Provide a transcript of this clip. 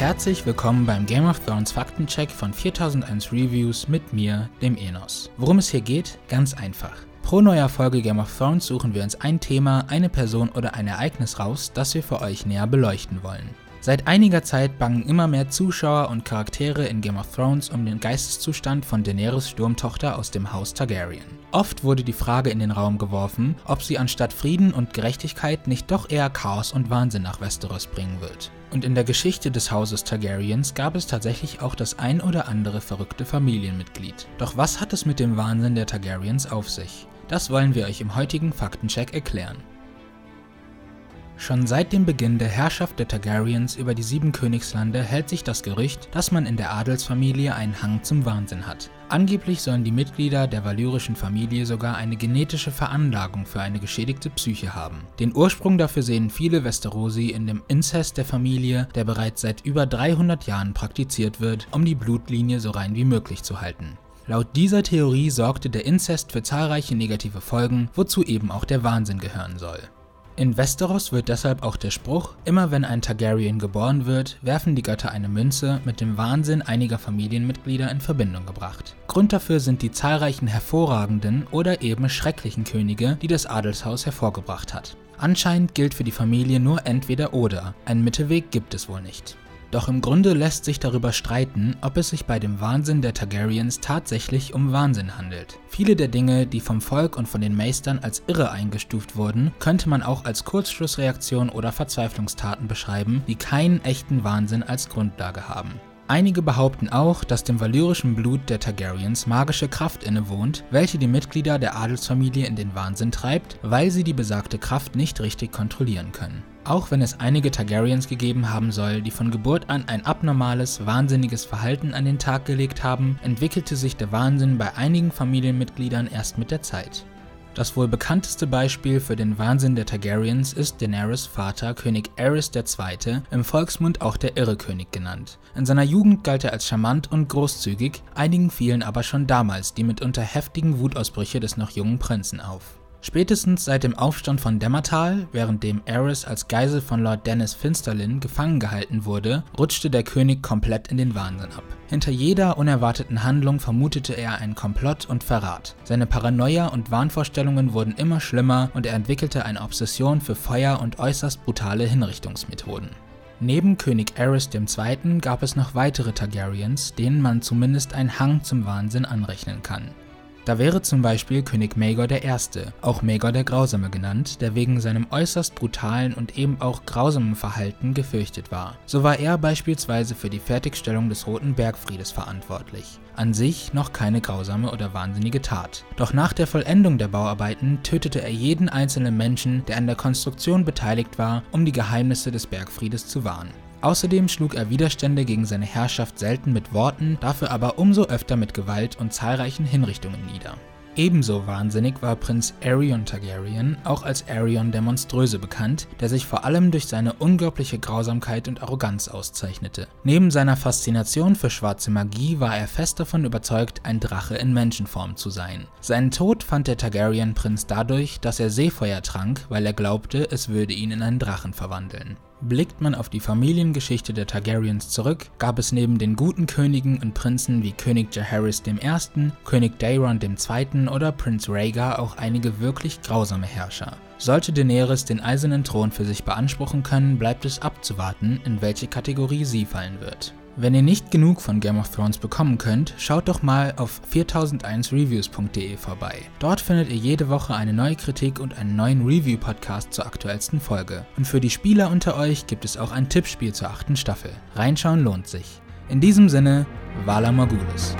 Herzlich willkommen beim Game of Thrones Faktencheck von 4001 Reviews mit mir, dem Enos. Worum es hier geht? Ganz einfach. Pro neuer Folge Game of Thrones suchen wir uns ein Thema, eine Person oder ein Ereignis raus, das wir für euch näher beleuchten wollen. Seit einiger Zeit bangen immer mehr Zuschauer und Charaktere in Game of Thrones um den Geisteszustand von Daenerys Sturmtochter aus dem Haus Targaryen. Oft wurde die Frage in den Raum geworfen, ob sie anstatt Frieden und Gerechtigkeit nicht doch eher Chaos und Wahnsinn nach Westeros bringen wird. Und in der Geschichte des Hauses Targaryens gab es tatsächlich auch das ein oder andere verrückte Familienmitglied. Doch was hat es mit dem Wahnsinn der Targaryens auf sich? Das wollen wir euch im heutigen Faktencheck erklären. Schon seit dem Beginn der Herrschaft der Targaryens über die sieben Königslande hält sich das Gerücht, dass man in der Adelsfamilie einen Hang zum Wahnsinn hat. Angeblich sollen die Mitglieder der valyrischen Familie sogar eine genetische Veranlagung für eine geschädigte Psyche haben. Den Ursprung dafür sehen viele Westerosi in dem Inzest der Familie, der bereits seit über 300 Jahren praktiziert wird, um die Blutlinie so rein wie möglich zu halten. Laut dieser Theorie sorgte der Inzest für zahlreiche negative Folgen, wozu eben auch der Wahnsinn gehören soll. In Westeros wird deshalb auch der Spruch, immer wenn ein Targaryen geboren wird, werfen die Götter eine Münze mit dem Wahnsinn einiger Familienmitglieder in Verbindung gebracht. Grund dafür sind die zahlreichen hervorragenden oder eben schrecklichen Könige, die das Adelshaus hervorgebracht hat. Anscheinend gilt für die Familie nur entweder oder, einen Mittelweg gibt es wohl nicht. Doch im Grunde lässt sich darüber streiten, ob es sich bei dem Wahnsinn der Targaryens tatsächlich um Wahnsinn handelt. Viele der Dinge, die vom Volk und von den Meistern als irre eingestuft wurden, könnte man auch als Kurzschlussreaktion oder Verzweiflungstaten beschreiben, die keinen echten Wahnsinn als Grundlage haben. Einige behaupten auch, dass dem valyrischen Blut der Targaryens magische Kraft innewohnt, welche die Mitglieder der Adelsfamilie in den Wahnsinn treibt, weil sie die besagte Kraft nicht richtig kontrollieren können. Auch wenn es einige Targaryens gegeben haben soll, die von Geburt an ein abnormales, wahnsinniges Verhalten an den Tag gelegt haben, entwickelte sich der Wahnsinn bei einigen Familienmitgliedern erst mit der Zeit. Das wohl bekannteste Beispiel für den Wahnsinn der Targaryens ist Daenerys Vater König Aerys II., im Volksmund auch der Irrekönig genannt. In seiner Jugend galt er als charmant und großzügig, einigen fielen aber schon damals die mitunter heftigen Wutausbrüche des noch jungen Prinzen auf. Spätestens seit dem Aufstand von Dämmertal, während dem Aerys als Geisel von Lord Dennis Finsterlin gefangen gehalten wurde, rutschte der König komplett in den Wahnsinn ab. Hinter jeder unerwarteten Handlung vermutete er einen Komplott und Verrat. Seine Paranoia und Wahnvorstellungen wurden immer schlimmer und er entwickelte eine Obsession für Feuer und äußerst brutale Hinrichtungsmethoden. Neben König Aerys II. gab es noch weitere Targaryens, denen man zumindest einen Hang zum Wahnsinn anrechnen kann. Da wäre zum Beispiel König Maegor I., auch Maegor der Grausame genannt, der wegen seinem äußerst brutalen und eben auch grausamen Verhalten gefürchtet war. So war er beispielsweise für die Fertigstellung des Roten Bergfriedes verantwortlich. An sich noch keine grausame oder wahnsinnige Tat. Doch nach der Vollendung der Bauarbeiten tötete er jeden einzelnen Menschen, der an der Konstruktion beteiligt war, um die Geheimnisse des Bergfriedes zu wahren. Außerdem schlug er Widerstände gegen seine Herrschaft selten mit Worten, dafür aber umso öfter mit Gewalt und zahlreichen Hinrichtungen nieder. Ebenso wahnsinnig war Prinz Aerion Targaryen, auch als Aerion der Monströse bekannt, der sich vor allem durch seine unglaubliche Grausamkeit und Arroganz auszeichnete. Neben seiner Faszination für schwarze Magie war er fest davon überzeugt, ein Drache in Menschenform zu sein. Seinen Tod fand der Targaryen-Prinz dadurch, dass er Seefeuer trank, weil er glaubte, es würde ihn in einen Drachen verwandeln. Blickt man auf die Familiengeschichte der Targaryens zurück, gab es neben den guten Königen und Prinzen wie König Jaehaerys I., König Daeron II. oder Prinz Rhaegar auch einige wirklich grausame Herrscher. Sollte Daenerys den eisernen Thron für sich beanspruchen können, bleibt es abzuwarten, in welche Kategorie sie fallen wird. Wenn ihr nicht genug von Game of Thrones bekommen könnt, schaut doch mal auf 4001reviews.de vorbei. Dort findet ihr jede Woche eine neue Kritik und einen neuen Review-Podcast zur aktuellsten Folge. Und für die Spieler unter euch gibt es auch ein Tippspiel zur achten Staffel. Reinschauen lohnt sich. In diesem Sinne, Vala Morgulis.